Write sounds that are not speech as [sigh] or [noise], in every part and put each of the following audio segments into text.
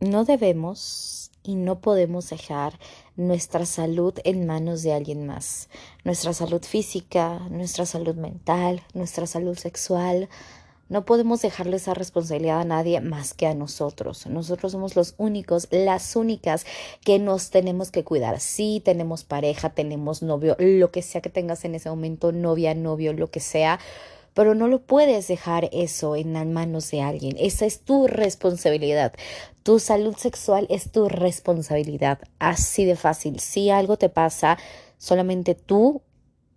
no debemos y no podemos dejar nuestra salud en manos de alguien más. Nuestra salud física, nuestra salud mental, nuestra salud sexual. No podemos dejarle esa responsabilidad a nadie más que a nosotros. Nosotros somos los únicos, las únicas que nos tenemos que cuidar. Sí, tenemos pareja, tenemos novio, lo que sea que tengas en ese momento, novia, novio, lo que sea pero no lo puedes dejar eso en las manos de alguien. Esa es tu responsabilidad. Tu salud sexual es tu responsabilidad. Así de fácil. Si algo te pasa, solamente tú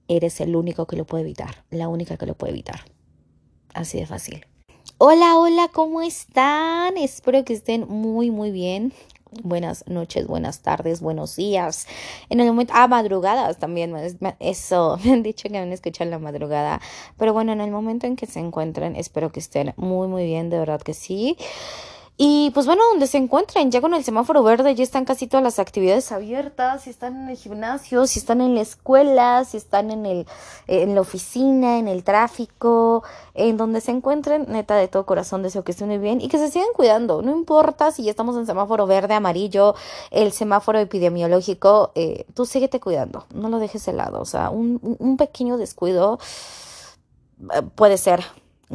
eres el único que lo puede evitar, la única que lo puede evitar. Así de fácil. Hola, hola, ¿cómo están? Espero que estén muy, muy bien buenas noches, buenas tardes, buenos días. En el momento, ah, madrugadas también, eso, [laughs] me han dicho que van a escuchar la madrugada. Pero bueno, en el momento en que se encuentren, espero que estén muy, muy bien, de verdad que sí. Y pues bueno, donde se encuentren, ya con el semáforo verde, ya están casi todas las actividades abiertas, si están en el gimnasio, si están en la escuela, si están en, el, en la oficina, en el tráfico, en donde se encuentren, neta de todo corazón deseo que estén muy bien y que se sigan cuidando, no importa si ya estamos en semáforo verde, amarillo, el semáforo epidemiológico, eh, tú síguete cuidando, no lo dejes de lado, o sea, un, un pequeño descuido eh, puede ser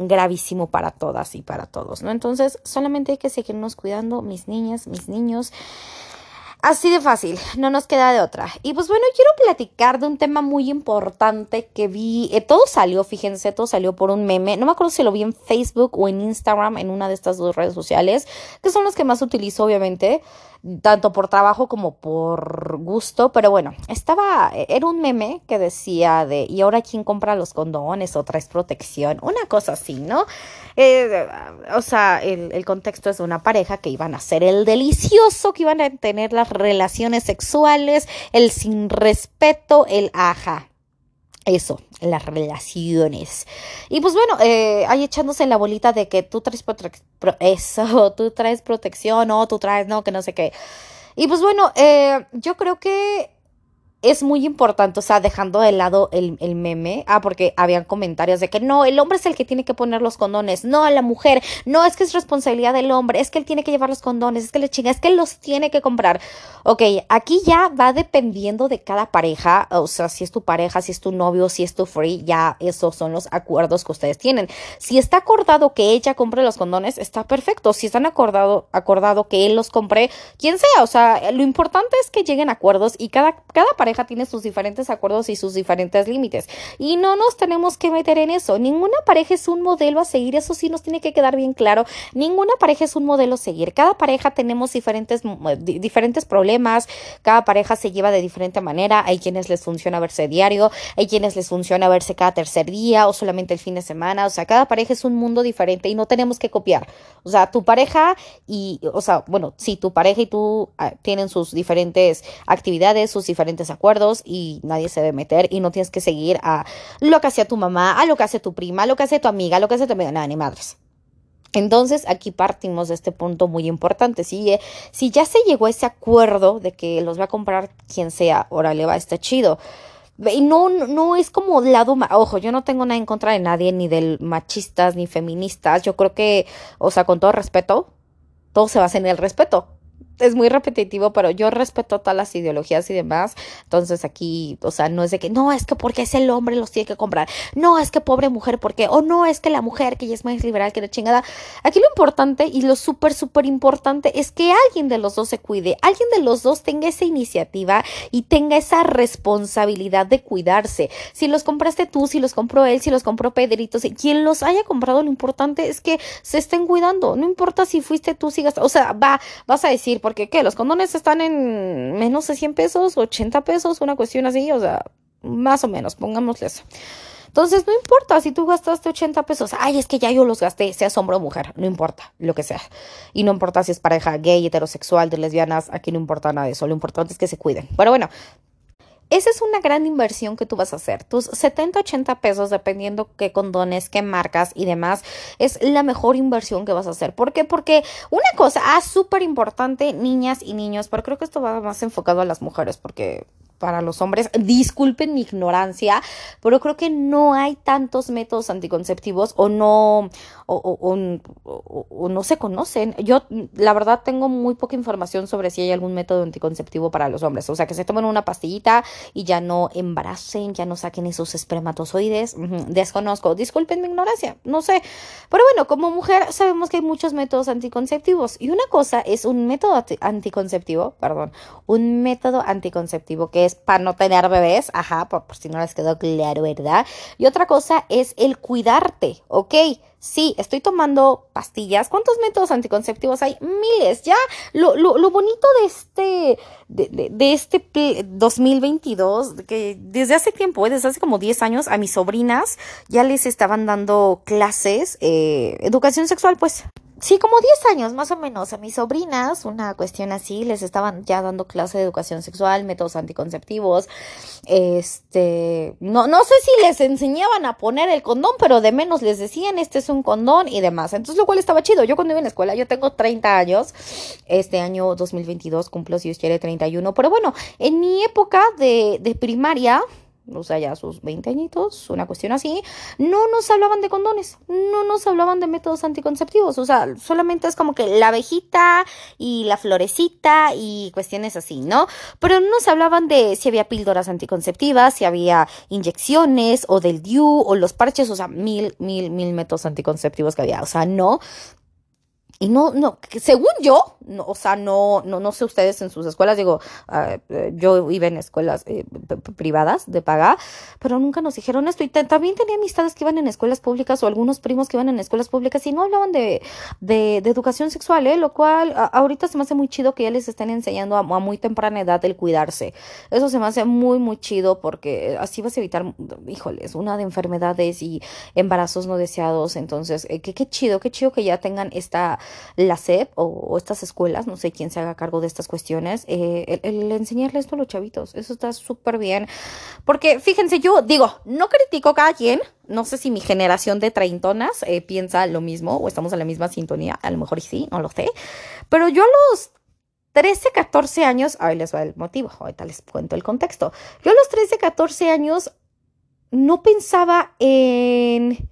gravísimo para todas y para todos, ¿no? Entonces, solamente hay que seguirnos cuidando, mis niñas, mis niños. Así de fácil, no nos queda de otra. Y pues bueno, quiero platicar de un tema muy importante que vi, eh, todo salió, fíjense, todo salió por un meme, no me acuerdo si lo vi en Facebook o en Instagram, en una de estas dos redes sociales, que son las que más utilizo obviamente, tanto por trabajo como por gusto, pero bueno, estaba, era un meme que decía de, ¿y ahora quién compra los condones o traes protección? Una cosa así, ¿no? Eh, o sea, el, el contexto es de una pareja que iban a hacer el delicioso, que iban a tener las relaciones sexuales, el sin respeto, el aja eso, las relaciones. Y pues bueno, eh, ahí echándose la bolita de que tú traes eso, [laughs] tú traes protección, o tú traes, no, que no sé qué. Y pues bueno, eh, yo creo que es muy importante, o sea, dejando de lado el, el, meme, ah, porque habían comentarios de que no, el hombre es el que tiene que poner los condones, no la mujer, no es que es responsabilidad del hombre, es que él tiene que llevar los condones, es que le chinga, es que los tiene que comprar. Ok, aquí ya va dependiendo de cada pareja, o sea, si es tu pareja, si es tu novio, si es tu free, ya esos son los acuerdos que ustedes tienen. Si está acordado que ella compre los condones, está perfecto. Si están acordado, acordado que él los compre, quien sea, o sea, lo importante es que lleguen a acuerdos y cada, cada pareja tiene sus diferentes acuerdos y sus diferentes límites. Y no nos tenemos que meter en eso. Ninguna pareja es un modelo a seguir. Eso sí nos tiene que quedar bien claro. Ninguna pareja es un modelo a seguir. Cada pareja tenemos diferentes, diferentes problemas. Cada pareja se lleva de diferente manera. Hay quienes les funciona verse diario. Hay quienes les funciona verse cada tercer día o solamente el fin de semana. O sea, cada pareja es un mundo diferente y no tenemos que copiar. O sea, tu pareja y, o sea, bueno, si tu pareja y tú ah, tienen sus diferentes actividades, sus diferentes acuerdos y nadie se debe meter y no tienes que seguir a lo que hacía tu mamá, a lo que hace tu prima, a lo que hace tu amiga, a lo que hace tu amiga, nada, ni madres. Entonces aquí partimos de este punto muy importante. Si, si ya se llegó a ese acuerdo de que los va a comprar quien sea, órale, va, está chido. Y no, no es como lado, ojo, yo no tengo nada en contra de nadie, ni del machistas, ni feministas. Yo creo que, o sea, con todo respeto, todo se basa en el respeto es muy repetitivo, pero yo respeto todas las ideologías y demás. Entonces aquí, o sea, no es de que, no, es que porque es el hombre los tiene que comprar. No, es que pobre mujer, porque, o no, es que la mujer que ya es más liberal que la chingada. Aquí lo importante y lo súper, súper importante es que alguien de los dos se cuide, alguien de los dos tenga esa iniciativa y tenga esa responsabilidad de cuidarse. Si los compraste tú, si los compró él, si los compró Pedrito, si quien los haya comprado, lo importante es que se estén cuidando. No importa si fuiste tú, sigas, o sea, va, vas a decir, porque ¿qué? Los condones están en menos de 100 pesos, 80 pesos, una cuestión así, o sea, más o menos, pongámosle eso. Entonces, no importa si tú gastaste 80 pesos. Ay, es que ya yo los gasté, sea hombre o mujer, no importa, lo que sea. Y no importa si es pareja gay, heterosexual, de lesbianas, aquí no importa nada de eso. Lo importante es que se cuiden. Pero bueno, esa es una gran inversión que tú vas a hacer. Tus 70, 80 pesos, dependiendo qué condones, qué marcas y demás, es la mejor inversión que vas a hacer. ¿Por qué? Porque una cosa, ah, súper importante, niñas y niños, pero creo que esto va más enfocado a las mujeres, porque para los hombres. Disculpen mi ignorancia, pero creo que no hay tantos métodos anticonceptivos o no, o, no se conocen. Yo, la verdad, tengo muy poca información sobre si hay algún método anticonceptivo para los hombres. O sea, que se tomen una pastillita y ya no embaracen, ya no saquen esos espermatozoides. Desconozco. Disculpen mi ignorancia, no sé. Pero bueno, como mujer sabemos que hay muchos métodos anticonceptivos. Y una cosa es un método anticonceptivo, perdón, un método anticonceptivo que es para no tener bebés, ajá, por, por si no les quedó claro, ¿verdad? Y otra cosa es el cuidarte, ¿ok? Sí, estoy tomando pastillas. ¿Cuántos métodos anticonceptivos hay? Miles. Ya, lo, lo, lo bonito de este, de, de, este 2022, que desde hace tiempo, desde hace como 10 años, a mis sobrinas ya les estaban dando clases, eh, educación sexual, pues. Sí, como 10 años más o menos. A mis sobrinas, una cuestión así, les estaban ya dando clase de educación sexual, métodos anticonceptivos. Este, no, no sé si les enseñaban a poner el condón, pero de menos les decían, este es un condón y demás. Entonces, lo cual estaba chido. Yo cuando iba en la escuela, yo tengo 30 años. Este año 2022 cumplo, si os quiere, 31. Pero bueno, en mi época de, de primaria, o sea, ya sus 20 añitos, una cuestión así, no nos hablaban de condones, no nos hablaban de métodos anticonceptivos, o sea, solamente es como que la abejita y la florecita y cuestiones así, ¿no? Pero no nos hablaban de si había píldoras anticonceptivas, si había inyecciones o del DIU o los parches, o sea, mil, mil, mil métodos anticonceptivos que había, o sea, no, y no, no, según yo, no, o sea, no, no, no sé ustedes en sus escuelas, digo, uh, yo iba en escuelas eh, privadas de paga, pero nunca nos dijeron esto. Y también tenía amistades que iban en escuelas públicas o algunos primos que iban en escuelas públicas y no hablaban de, de, de educación sexual, ¿eh? Lo cual ahorita se me hace muy chido que ya les estén enseñando a, a, muy temprana edad el cuidarse. Eso se me hace muy, muy chido porque así vas a evitar, híjoles, una de enfermedades y embarazos no deseados. Entonces, eh, qué, qué chido, qué chido que ya tengan esta la SEP o, estas escuelas, no sé quién se haga cargo de estas cuestiones, eh, el, enseñarles esto a los chavitos, eso está súper bien. Porque fíjense, yo digo, no critico a cada quien, no sé si mi generación de treintonas eh, piensa lo mismo o estamos en la misma sintonía, a lo mejor sí, no lo sé, pero yo a los 13, 14 años, ahí les va el motivo, ahorita les cuento el contexto. Yo a los 13, 14 años no pensaba en,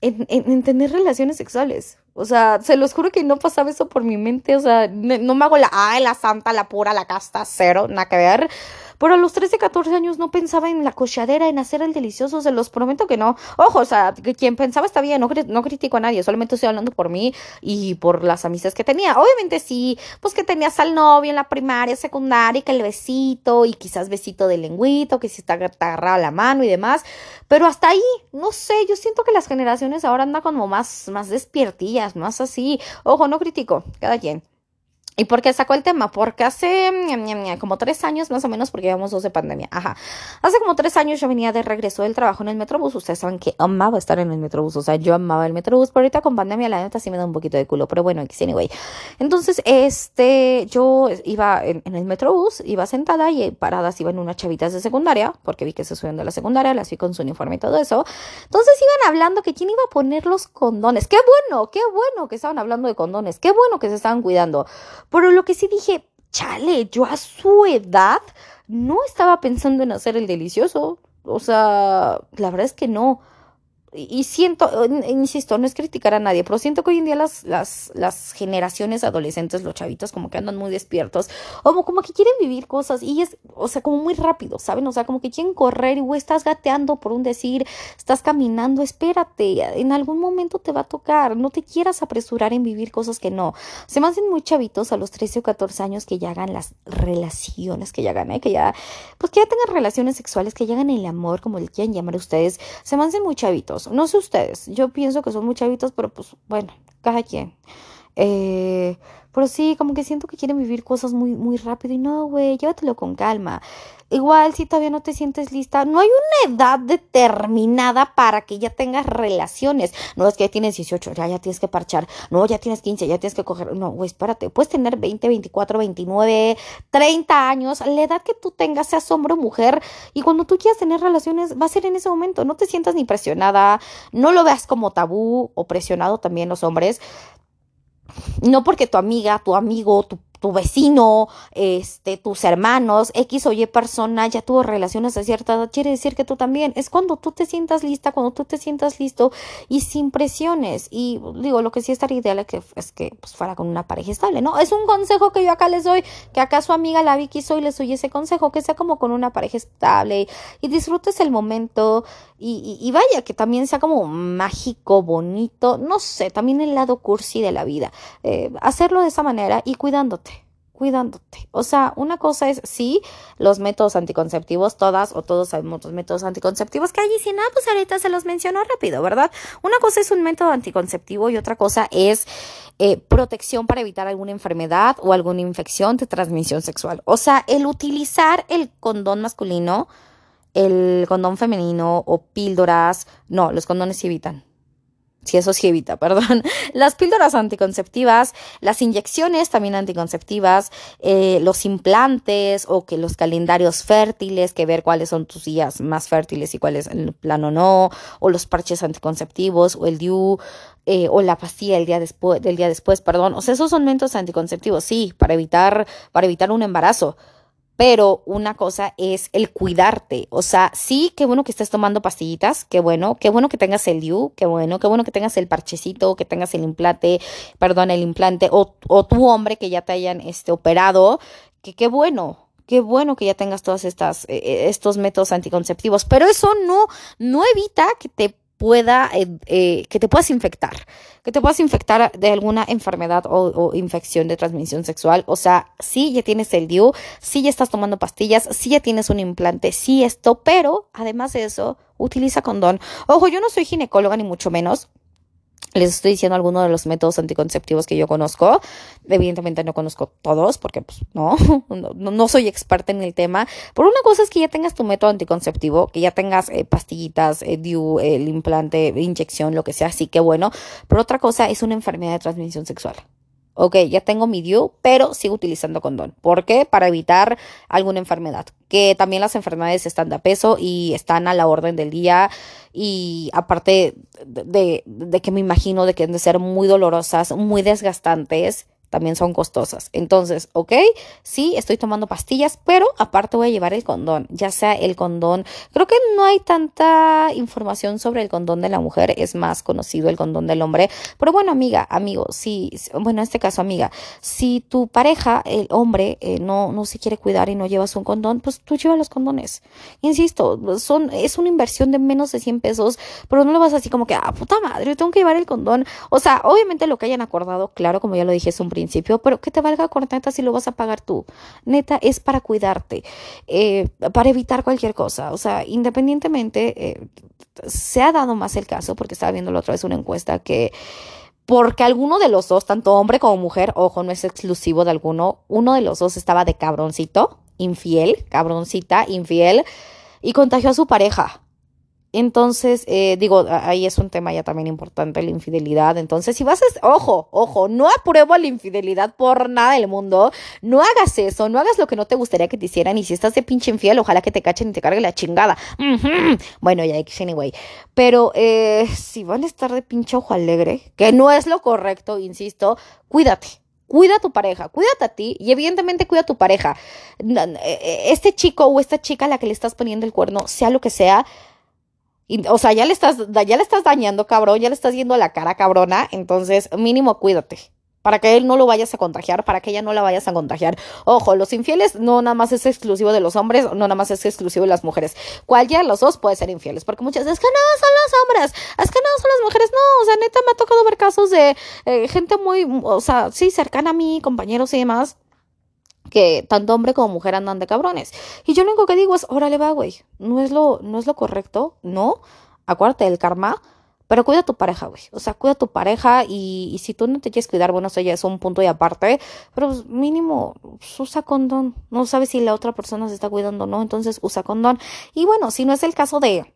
en, en, tener relaciones sexuales. O sea, se los juro que no pasaba eso por mi mente. O sea, no me hago la, ay, la santa, la pura, la casta, cero, nada que ver. Pero a los 13, 14 años no pensaba en la cochadera, en hacer el delicioso, se los prometo que no. Ojo, o sea, quien pensaba está bien, no, critico a nadie, solamente estoy hablando por mí y por las amistades que tenía. Obviamente sí, pues que tenías al novio en la primaria, secundaria, que el besito y quizás besito de lengüito, que si está agarrada la mano y demás. Pero hasta ahí, no sé, yo siento que las generaciones ahora andan como más, más despiertillas, más así. Ojo, no critico, cada quien. ¿Y por qué sacó el tema? Porque hace como tres años más o menos, porque llevamos dos de pandemia. Ajá. Hace como tres años yo venía de regreso del trabajo en el Metrobús. Ustedes saben que amaba estar en el Metrobús. O sea, yo amaba el Metrobús. Pero ahorita con pandemia la neta sí me da un poquito de culo. Pero bueno, anyway. Entonces, este, yo iba en, el Metrobús, iba sentada y paradas iban unas chavitas de secundaria, porque vi que se subían de la secundaria, las vi con su uniforme y todo eso. Entonces iban hablando que quién iba a poner los condones. Qué bueno, qué bueno que estaban hablando de condones. Qué bueno que se estaban cuidando. Pero lo que sí dije, chale, yo a su edad no estaba pensando en hacer el delicioso. O sea, la verdad es que no y siento, insisto, no es criticar a nadie, pero siento que hoy en día las, las, las generaciones adolescentes, los chavitos, como que andan muy despiertos, como, como que quieren vivir cosas y es, o sea, como muy rápido, ¿saben? O sea, como que quieren correr y, güey, estás gateando por un decir, estás caminando, espérate, en algún momento te va a tocar, no te quieras apresurar en vivir cosas que no. Se me hacen muy chavitos a los 13 o 14 años que ya hagan las relaciones, que ya hagan, ¿eh? Que ya, pues que ya tengan relaciones sexuales, que ya hagan el amor, como le quieran llamar ustedes, se me hacen muy chavitos. No sé ustedes, yo pienso que son muy pero pues bueno, cada quien. Eh, pero sí, como que siento que quieren vivir cosas muy, muy rápido y no, güey, llévatelo con calma. Igual, si todavía no te sientes lista, no hay una edad determinada para que ya tengas relaciones. No es que ya tienes 18, ya, ya tienes que parchar. No, ya tienes 15, ya tienes que coger. No, güey, espérate. Puedes tener 20, 24, 29, 30 años. La edad que tú tengas, seas hombre o mujer. Y cuando tú quieras tener relaciones, va a ser en ese momento. No te sientas ni presionada. No lo veas como tabú o presionado también los hombres no porque tu amiga, tu amigo, tu tu vecino, este, tus hermanos, X o Y persona ya tuvo relaciones a cierta edad, quiere decir que tú también. Es cuando tú te sientas lista, cuando tú te sientas listo y sin presiones. Y digo, lo que sí estaría ideal es que, es que pues, fuera con una pareja estable, ¿no? Es un consejo que yo acá les doy, que acá su amiga la Vicky soy les doy ese consejo, que sea como con una pareja estable y disfrutes el momento y, y vaya, que también sea como mágico, bonito, no sé, también el lado cursi de la vida. Eh, hacerlo de esa manera y cuidándote cuidándote. O sea, una cosa es, sí, los métodos anticonceptivos, todas o todos sabemos los métodos anticonceptivos que hay y si nada, pues ahorita se los menciono rápido, ¿verdad? Una cosa es un método anticonceptivo y otra cosa es eh, protección para evitar alguna enfermedad o alguna infección de transmisión sexual. O sea, el utilizar el condón masculino, el condón femenino o píldoras, no, los condones evitan. Si eso sí evita, [laughs] perdón, las píldoras anticonceptivas, las inyecciones también anticonceptivas, eh, los implantes o que los calendarios fértiles, que ver cuáles son tus días más fértiles y cuáles en plano no, o los parches anticonceptivos o el DIU, eh, o la pastilla del día después, del día después, perdón, o sea, esos son métodos anticonceptivos, sí, para evitar, para evitar un embarazo pero una cosa es el cuidarte. O sea, sí, qué bueno que estés tomando pastillitas, qué bueno, qué bueno que tengas el DIU, qué bueno, qué bueno que tengas el parchecito, que tengas el implante, perdón, el implante, o, o tu hombre que ya te hayan este, operado, que qué bueno, qué bueno que ya tengas todos estas, eh, eh, estos métodos anticonceptivos, pero eso no, no evita que te pueda, eh, eh, que te puedas infectar, que te puedas infectar de alguna enfermedad o, infección de transmisión sexual. O sea, sí ya tienes el DIU, sí ya estás tomando pastillas, sí ya tienes un implante, sí esto, pero además de eso, utiliza condón. Ojo, yo no soy ginecóloga ni mucho menos. Les estoy diciendo algunos de los métodos anticonceptivos que yo conozco. Evidentemente no conozco todos porque pues [laughs] no, no, soy experta en el tema. Por una cosa es que ya tengas tu método anticonceptivo, que ya tengas eh, pastillitas, eh, DIU, el implante, inyección, lo que sea, así que bueno. Pero otra cosa es una enfermedad de transmisión sexual ok, ya tengo mi DIU, pero sigo utilizando condón. ¿Por qué? Para evitar alguna enfermedad. Que también las enfermedades están de peso y están a la orden del día. Y aparte de, de que me imagino de que han de ser muy dolorosas, muy desgastantes también son costosas. Entonces, ok, sí, estoy tomando pastillas, pero aparte voy a llevar el condón, ya sea el condón, creo que no hay tanta información sobre el condón de la mujer, es más conocido el condón del hombre, pero bueno, amiga, amigo, si, bueno, en este caso, amiga, si tu pareja, el hombre, eh, no, no se quiere cuidar y no llevas un condón, pues tú llevas los condones. Insisto, son, es una inversión de menos de 100 pesos, pero no lo vas así como que, ah, puta madre, tengo que llevar el condón. O sea, obviamente lo que hayan acordado, claro, como ya lo dije, es un principio, pero que te valga corneta si lo vas a pagar tú. Neta, es para cuidarte, eh, para evitar cualquier cosa. O sea, independientemente, eh, se ha dado más el caso, porque estaba viendo la otra vez una encuesta que porque alguno de los dos, tanto hombre como mujer, ojo, no es exclusivo de alguno, uno de los dos estaba de cabroncito, infiel, cabroncita, infiel, y contagió a su pareja. Entonces, eh, digo, ahí es un tema ya también importante, la infidelidad. Entonces, si vas a, ojo, ojo, no apruebo la infidelidad por nada del mundo. No hagas eso, no hagas lo que no te gustaría que te hicieran. Y si estás de pinche infiel, ojalá que te cachen y te cargue la chingada. Bueno, ya, anyway. Pero eh, si van a estar de pinche ojo alegre, que no es lo correcto, insisto, cuídate. Cuida a tu pareja, cuídate a ti y evidentemente cuida a tu pareja. Eh, este chico o esta chica a la que le estás poniendo el cuerno, sea lo que sea, o sea, ya le estás, ya le estás dañando, cabrón, ya le estás yendo a la cara, cabrona. Entonces, mínimo cuídate. Para que él no lo vayas a contagiar, para que ella no la vayas a contagiar. Ojo, los infieles no nada más es exclusivo de los hombres, no nada más es exclusivo de las mujeres. Cualquiera de los dos puede ser infieles, porque muchas veces es que no son los hombres, es que no son las mujeres. No, o sea, neta me ha tocado ver casos de eh, gente muy, o sea, sí, cercana a mí, compañeros y demás que tanto hombre como mujer andan de cabrones. Y yo lo único que digo es, órale va, güey, no es lo, no es lo correcto, no, acuérdate del karma, pero cuida a tu pareja, güey. O sea, cuida a tu pareja y, y, si tú no te quieres cuidar, bueno, eso ya es un punto y aparte, pero pues, mínimo pues, usa condón. No sabes si la otra persona se está cuidando o no, entonces usa condón. Y bueno, si no es el caso de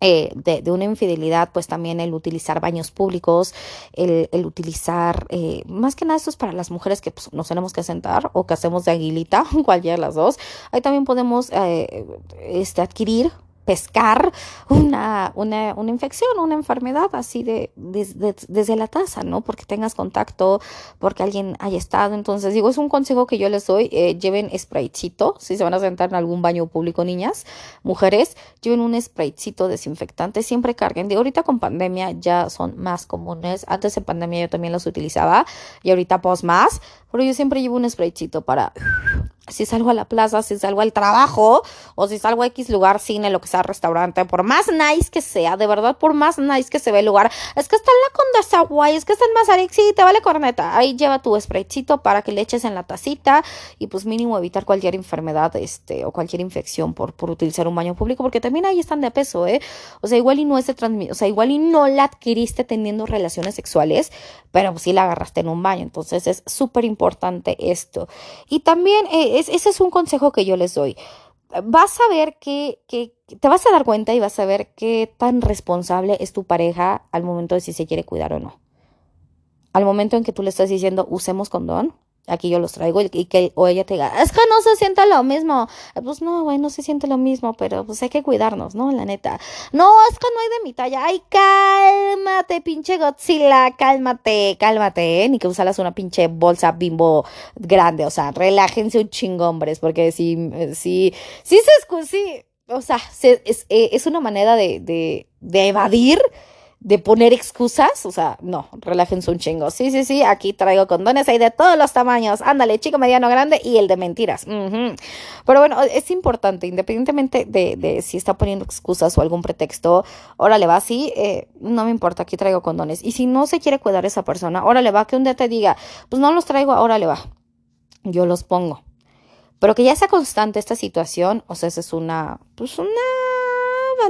eh, de, de, una infidelidad, pues también el utilizar baños públicos, el, el utilizar, eh, más que nada esto es para las mujeres que pues, nos tenemos que sentar o que hacemos de aguilita, [laughs] cualquiera de las dos. Ahí también podemos eh, este, adquirir pescar una, una, una infección, una enfermedad así de, desde la taza, ¿no? Porque tengas contacto, porque alguien haya estado. Entonces, digo, es un consejo que yo les doy, eh, lleven spraycito, si se van a sentar en algún baño público, niñas, mujeres, lleven un spraycito desinfectante, siempre carguen. De ahorita con pandemia ya son más comunes, antes de pandemia yo también los utilizaba y ahorita pues más, pero yo siempre llevo un spraycito para si salgo a la plaza, si salgo al trabajo o si salgo a X lugar, cine, lo que sea, restaurante, por más nice que sea, de verdad, por más nice que se ve el lugar, es que está en la Condesa Guay, es que está en Mazarik, te vale corneta. Ahí lleva tu spraycito para que le eches en la tacita y pues mínimo evitar cualquier enfermedad este o cualquier infección por, por utilizar un baño público, porque también ahí están de peso, ¿eh? O sea, igual y no es de o sea, igual y no la adquiriste teniendo relaciones sexuales, pero pues sí la agarraste en un baño, entonces es súper importante esto. Y también, eh, ese es un consejo que yo les doy. Vas a ver que, que, te vas a dar cuenta y vas a ver qué tan responsable es tu pareja al momento de si se quiere cuidar o no. Al momento en que tú le estás diciendo usemos condón, aquí yo los traigo y que o ella te diga, es que no se siente lo mismo. Pues no, güey, no se siente lo mismo, pero pues hay que cuidarnos, ¿no? La neta. No, es que no hay de mi talla. Ay, cálmate, pinche Godzilla, cálmate, cálmate, ¿eh? Ni que usaras una pinche bolsa bimbo grande, o sea, relájense un chingo, hombres, porque si, si, si se, sí, o sea, es, eh, es, una manera de, de, de evadir de poner excusas, o sea, no, relájense un chingo. Sí, sí, sí, aquí traigo condones, hay de todos los tamaños. Ándale, chico, mediano, grande y el de mentiras. Pero bueno, es importante, independientemente de, de, si está poniendo excusas o algún pretexto, órale va, sí, eh, no me importa, aquí traigo condones. Y si no se quiere cuidar esa persona, órale va, que un día te diga, pues no los traigo, órale va, yo los pongo. Pero que ya sea constante esta situación, o sea, esa es una, pues una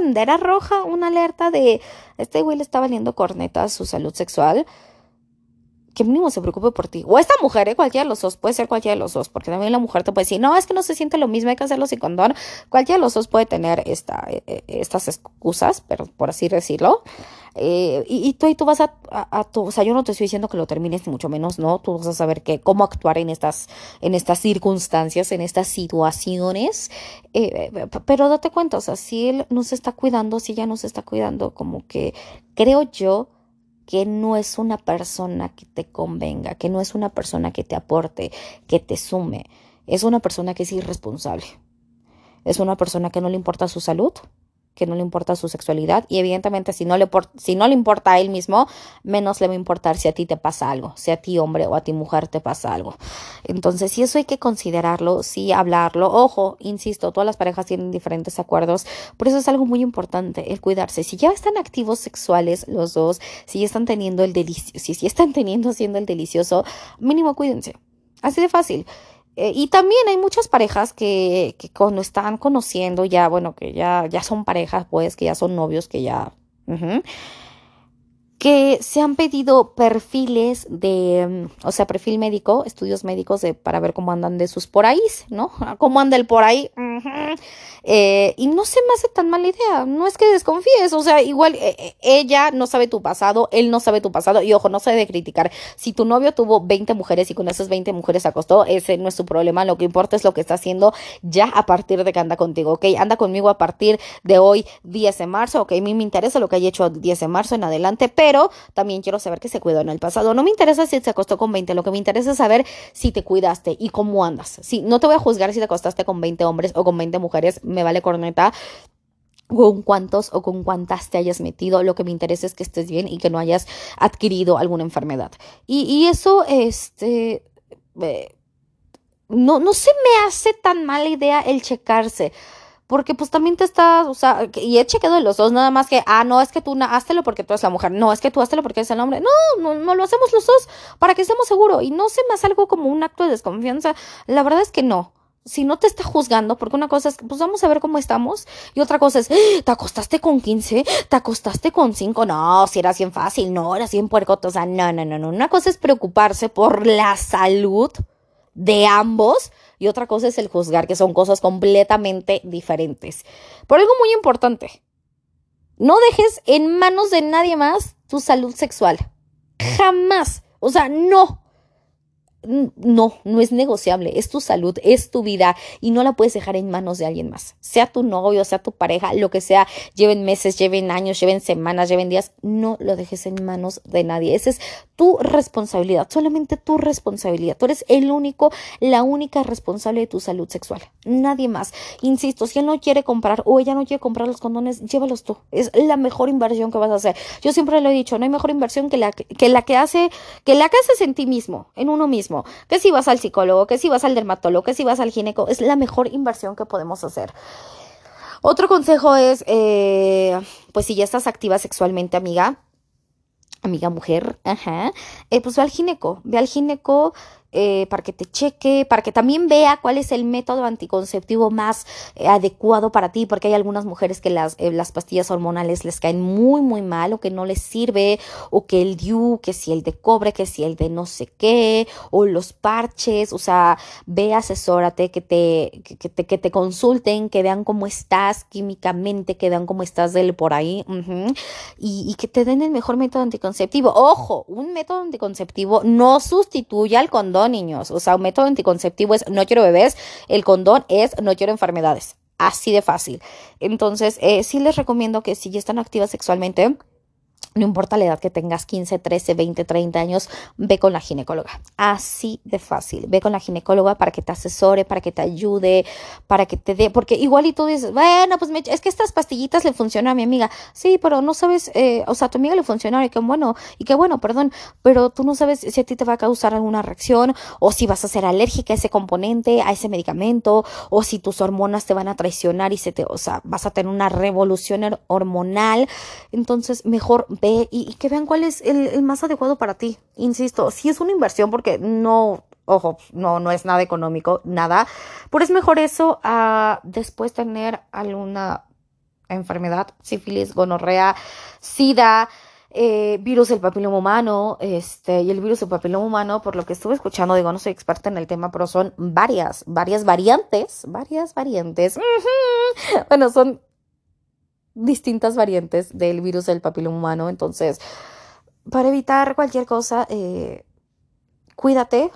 bandera roja, una alerta de este güey le está valiendo corneta a su salud sexual, que mínimo se preocupe por ti. O esta mujer, ¿eh? cualquiera de los dos, puede ser cualquiera de los dos, porque también la mujer te puede decir, no, es que no se siente lo mismo, hay que hacerlo sin condón. Cualquiera de los dos puede tener esta, eh, eh, estas excusas, pero por así decirlo. Eh, y, tú, tú vas a, a, o sea, yo no te estoy diciendo que lo termines, ni mucho menos, ¿no? Tú vas a saber cómo actuar en estas, en estas circunstancias, en estas situaciones. pero date cuenta, o sea, si él no se está cuidando, si ella no se está cuidando, como que creo yo que no es una persona que te convenga, que no es una persona que te aporte, que te sume. Es una persona que es irresponsable. Es una persona que no le importa su salud, que no le importa su sexualidad y evidentemente si no le, si no le importa a él mismo, menos le va a importar si a ti te pasa algo, si a ti hombre o a ti mujer te pasa algo. Entonces, si eso hay que considerarlo, sí hablarlo. Ojo, insisto, todas las parejas tienen diferentes acuerdos, por eso es algo muy importante el cuidarse. Si ya están activos sexuales los dos, si ya están teniendo el delicioso, si, si están teniendo haciendo el delicioso, mínimo cuídense. Así de fácil. Eh, y también hay muchas parejas que, que, cuando están conociendo ya, bueno, que ya, ya son parejas, pues, que ya son novios, que ya... que se han pedido perfiles de, o sea, perfil médico, estudios médicos de, para ver cómo andan de sus por ahí, ¿no? [laughs] Cómo anda el por ahí. Eh, y no se me hace tan mala idea, no es que desconfíes, o sea, igual eh, eh, ella no sabe tu pasado, él no sabe tu pasado, y ojo, no se debe criticar. Si tu novio tuvo 20 mujeres y con esas 20 mujeres acostó, ese no es su problema, lo que importa es lo que está haciendo ya a partir de que anda contigo, ¿ok? Anda conmigo a partir de hoy, 10 de marzo, ¿ok? A mí me interesa lo que haya hecho 10 de marzo en adelante, pero también quiero saber que se cuidó en el pasado. No me interesa si se acostó con 20, lo que me interesa es saber si te cuidaste y cómo andas. Sí, no te voy a juzgar si te acostaste con 20 hombres o con 20 mujeres, me vale corneta con cuántos o con cuántas te hayas metido. Lo que me interesa es que estés bien y que no hayas adquirido alguna enfermedad. Y, eso, este, eh, no, no se me hace tan mala idea el checarse. Porque pues también te estás, o sea, y he chequeado de los dos, nada más que, ah, no, es que tú háztelo porque tú eres la mujer, no, es que tú háztelo porque eres el hombre. No, no, no lo hacemos los dos para que estemos seguros. Y no se me hace algo como un acto de desconfianza. La verdad es que no si no te está juzgando, porque una cosa es, pues vamos a ver cómo estamos, y otra cosa es, ¡Ah! ¿te acostaste con 15? ¿Te acostaste con 5? No, si era bien fácil, no, era bien puercoto, o sea, no, no, no, no. Una cosa es preocuparse por la salud de ambos, y otra cosa es el juzgar, que son cosas completamente diferentes. Por algo muy importante, no dejes en manos de nadie más tu salud sexual. Jamás. O sea, no no, no es negociable, es tu salud, es tu vida y no la puedes dejar en manos de alguien más. Sea tu novio, sea tu pareja, lo que sea, lleven meses, lleven años, lleven semanas, lleven días, no lo dejes en manos de nadie. Esa es tu responsabilidad, solamente tu responsabilidad. Tú eres el único, la única responsable de tu salud sexual, nadie más. Insisto, si él no quiere comprar o ella no quiere comprar los condones, llévalos tú. Es la mejor inversión que vas a hacer. Yo siempre lo he dicho, no hay mejor inversión que la que, la que hace, que la que haces en ti mismo, en uno mismo que si vas al psicólogo, que si vas al dermatólogo, que si vas al gineco, es la mejor inversión que podemos hacer. Otro consejo es, eh, pues si ya estás activa sexualmente, amiga, amiga mujer, eh, pues ve al gineco, ve al gineco eh, para que te cheque, para que también vea cuál es el método anticonceptivo más eh, adecuado para ti, porque hay algunas mujeres que las, eh, las pastillas hormonales les caen muy, muy mal o que no les sirve, o que el DIU, que si el de cobre, que si el de no sé qué, o los parches, o sea, ve, asesórate, que te, que, te, que te consulten, que vean cómo estás químicamente, que vean cómo estás del por ahí, y, y que te den el mejor método anticonceptivo. Ojo, un método anticonceptivo no sustituye al condón niños. O sea, un método anticonceptivo es no quiero bebés, el condón es no quiero enfermedades. Así de fácil. Entonces, eh, sí les recomiendo que si ya están activas sexualmente, no importa la edad que tengas, 15, 13, 20, 30 años, ve con la ginecóloga. Así de fácil. Ve con la ginecóloga para que te asesore, para que te ayude, para que te dé. Porque igual y tú dices, bueno, pues es que estas pastillitas le funcionan a mi amiga. Sí, pero no sabes, eh, o sea, a tu amiga le funciona y qué bueno, y qué bueno, perdón. Pero tú no sabes si a ti te va a causar alguna reacción o si vas a ser alérgica a ese componente, a ese medicamento, o si tus hormonas te van a traicionar y se te, o sea, vas a tener una revolución hormonal. Entonces, mejor y, que vean cuál es el, más adecuado para ti. Insisto, si es una inversión porque no, ojo, no, no es nada económico, nada, pero es mejor eso a después tener alguna enfermedad, sífilis, gonorrea, sida, eh, virus del papiloma humano, este, y el virus del papiloma humano, por lo que estuve escuchando, digo, no soy experta en el tema, pero son varias, varias variantes, varias variantes. [laughs] Bueno, son distintas variantes del virus del papiloma humano. Entonces, para evitar cualquier cosa, eh, cuídate,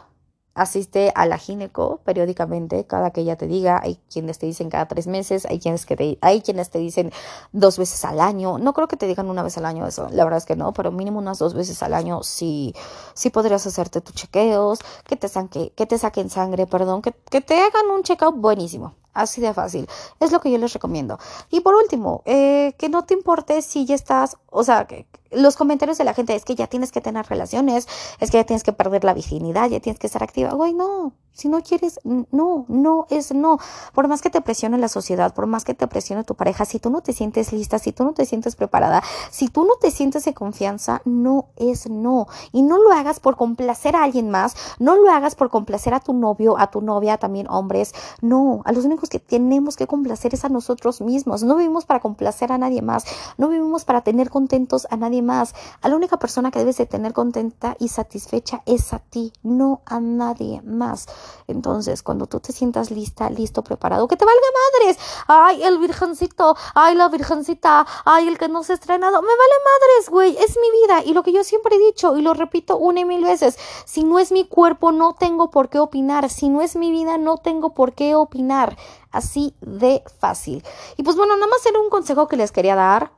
asiste a la gineco periódicamente, cada que ella te diga. Hay quienes te dicen cada tres meses, hay quienes, que te, hay quienes te dicen dos veces al año. No creo que te digan una vez al año eso, la verdad es que no, pero mínimo unas dos veces al año sí, sí podrías hacerte tus chequeos, que te, que te saquen sangre, perdón, que, que te hagan un check-up buenísimo. Así de fácil. Es lo que yo les recomiendo. Y por último, eh, que no te importe si ya estás, o sea, que, los comentarios de la gente es que ya tienes que tener relaciones, es que ya tienes que perder la virginidad, ya tienes que estar activa. Güey, no, si no quieres, no, no es no. Por más que te presione la sociedad, por más que te presione tu pareja, si tú no te sientes lista, si tú no te sientes preparada, si tú no te sientes de confianza, no es no. Y no lo hagas por complacer a alguien más, no lo hagas por complacer a tu novio, a tu novia, también hombres. No, a los únicos que tenemos que complacer es a nosotros mismos. No vivimos para complacer a nadie más, no vivimos para tener contentos a nadie más. A la única persona que debes de tener contenta y satisfecha es a ti, no a nadie más. Entonces, cuando tú te sientas lista, listo, preparado, que te valga madres. Ay, el virgencito, ay, la virgencita, ay, el que no se ha estrenado. Me vale madres, güey, es mi vida. Y lo que yo siempre he dicho, y lo repito una y mil veces, si no es mi cuerpo, no tengo por qué opinar. Si no es mi vida, no tengo por qué opinar. Así de fácil. Y pues bueno, nada más era un consejo que les quería dar.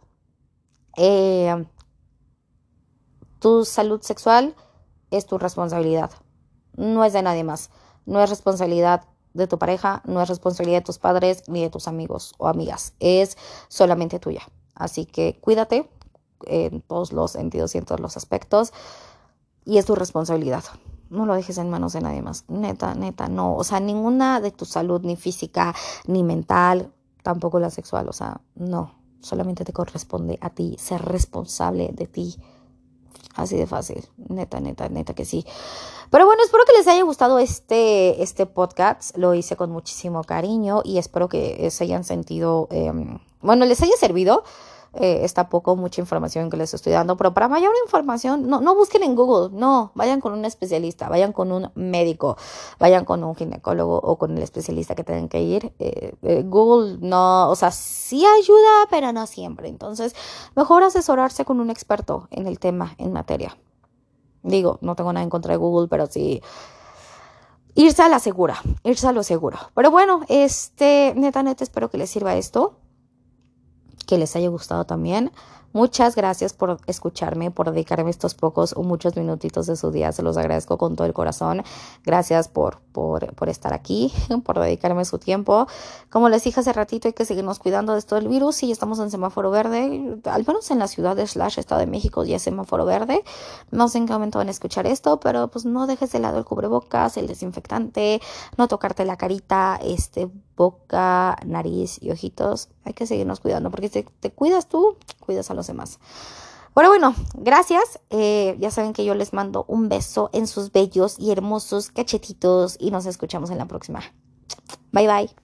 Eh, tu salud sexual es tu responsabilidad, no es de nadie más, no es responsabilidad de tu pareja, no es responsabilidad de tus padres ni de tus amigos o amigas, es solamente tuya. Así que cuídate en todos los sentidos y en todos los aspectos y es tu responsabilidad. No lo dejes en manos de nadie más. Neta, neta, no. O sea, ninguna de tu salud, ni física, ni mental, tampoco la sexual. O sea, no. Solamente te corresponde a ti ser responsable de ti. Así de fácil, neta, neta, neta que sí. Pero bueno, espero que les haya gustado este, este podcast. Lo hice con muchísimo cariño y espero que se hayan sentido, em, bueno, les haya servido eh, está poco, mucha información que les estoy dando, pero para mayor información, no, no busquen en Google, no, vayan con un especialista, vayan con un médico, vayan con un ginecólogo o con el especialista que tengan que ir. Eh, eh, Google no, o sea, sí ayuda, pero no siempre. Entonces, mejor asesorarse con un experto en el tema, en materia. Digo, no tengo nada en contra de Google, pero sí irse a la segura, irse a lo seguro. Pero bueno, este, neta, neta, espero que les sirva esto, que les haya gustado también. Muchas gracias por escucharme, por dedicarme estos pocos o muchos minutitos de su día. Se los agradezco con todo el corazón. Gracias por, por, por estar aquí, [laughs] por dedicarme su tiempo. Como les dije hace ratito, hay que seguirnos cuidando de esto del virus. Sí, estamos en semáforo verde, al menos en la ciudad de Slash, Estado de México, ya es semáforo verde. No sé en qué momento van a escuchar esto, pero pues no dejes de lado el cubrebocas, el desinfectante, no tocarte la carita, este, boca, nariz y ojitos. Hay que seguirnos cuidando porque si te cuidas tú, cuidas a los demás. Bueno, bueno, gracias. Eh, ya saben que yo les mando un beso en sus bellos y hermosos cachetitos y nos escuchamos en la próxima. Bye bye.